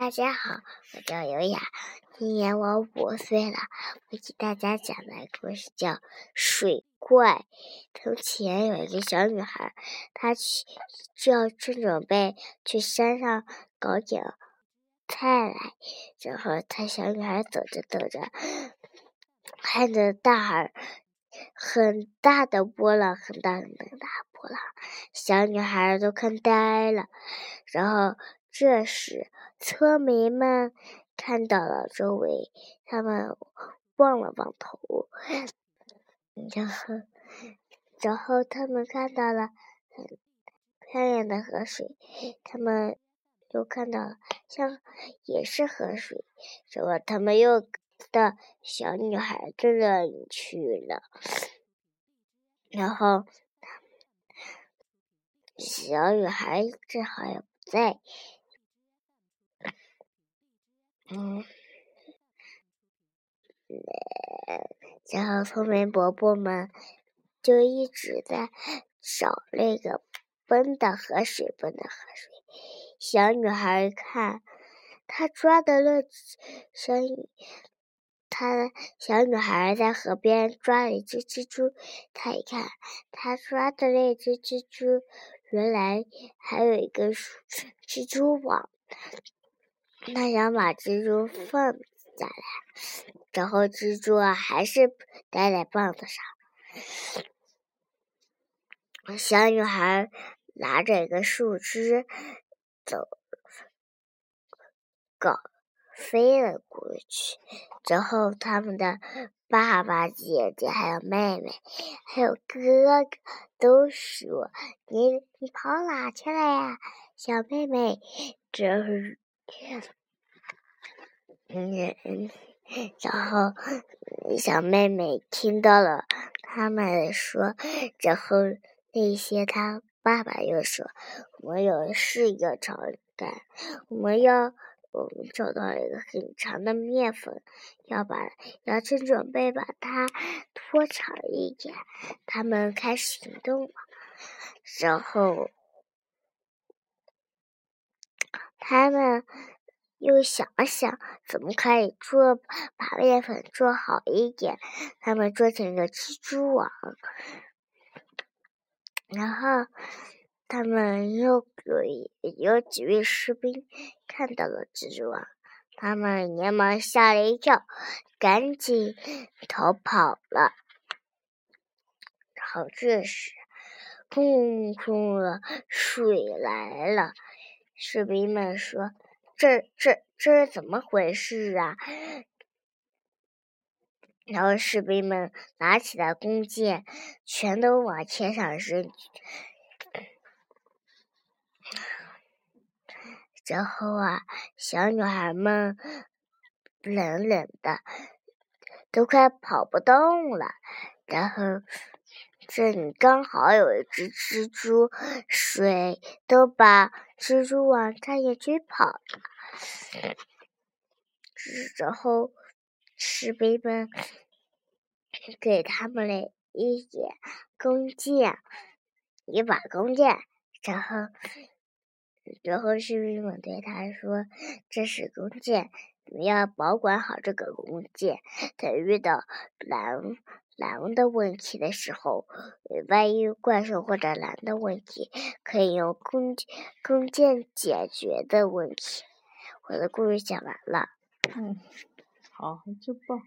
大家好，我叫尤雅，今年我五岁了。我给大家讲的故事叫《水怪》。从前有一个小女孩，她去就要正准备去山上搞点菜来，然后她小女孩走着走着，看着大海，很大的波浪，很大很大波浪，小女孩都看呆了。然后这时。村民们看到了周围，他们望了望头，然后，然后他们看到了很漂亮的河水，他们又看到了像也是河水，然后他们又到小女孩这里去了，然后小女孩正好也不在。嗯，然后聪明伯伯们就一直在找那个奔的河水，奔的河水。小女孩看，她抓的那小，她小女孩在河边抓了一只蜘蛛，她一看，她抓的那只蜘蛛原来还有一个蜘蛛网。他想把蜘蛛放下来，然后蜘蛛啊还是待在棒子上。小女孩拿着一个树枝走，搞飞了过去。之后他们的爸爸、姐姐还有妹妹，还有哥哥都说：“你你跑哪去了呀，小妹妹？”这是。嗯，然后小妹妹听到了他们说，然后那些他爸爸又说：“我们有事要找干，我们要我们找到了一个很长的面粉，要把要正准备把它拖长一点。”他们开始行动了，然后他们。又想了想，怎么可以做把面粉做好一点？他们做成一个蜘蛛网，然后他们又有有几位士兵看到了蜘蛛网，他们连忙吓了一跳，赶紧逃跑了。然后这时，砰砰的水来了，士兵们说。这这这是怎么回事啊？然后士兵们拿起了弓箭，全都往天上扔。然后啊，小女孩们冷冷的，都快跑不动了。然后这里刚好有一只蜘蛛，水都把。蜘蛛网差点追跑了，然后士兵们给他们了一点弓箭，一把弓箭，然后，然后士兵们对他说：“这是弓箭，你要保管好这个弓箭，等遇到狼。”狼的问题的时候，万一怪兽或者狼的问题，可以用弓弓箭解决的问题。我的故事讲完了。嗯，好，真棒。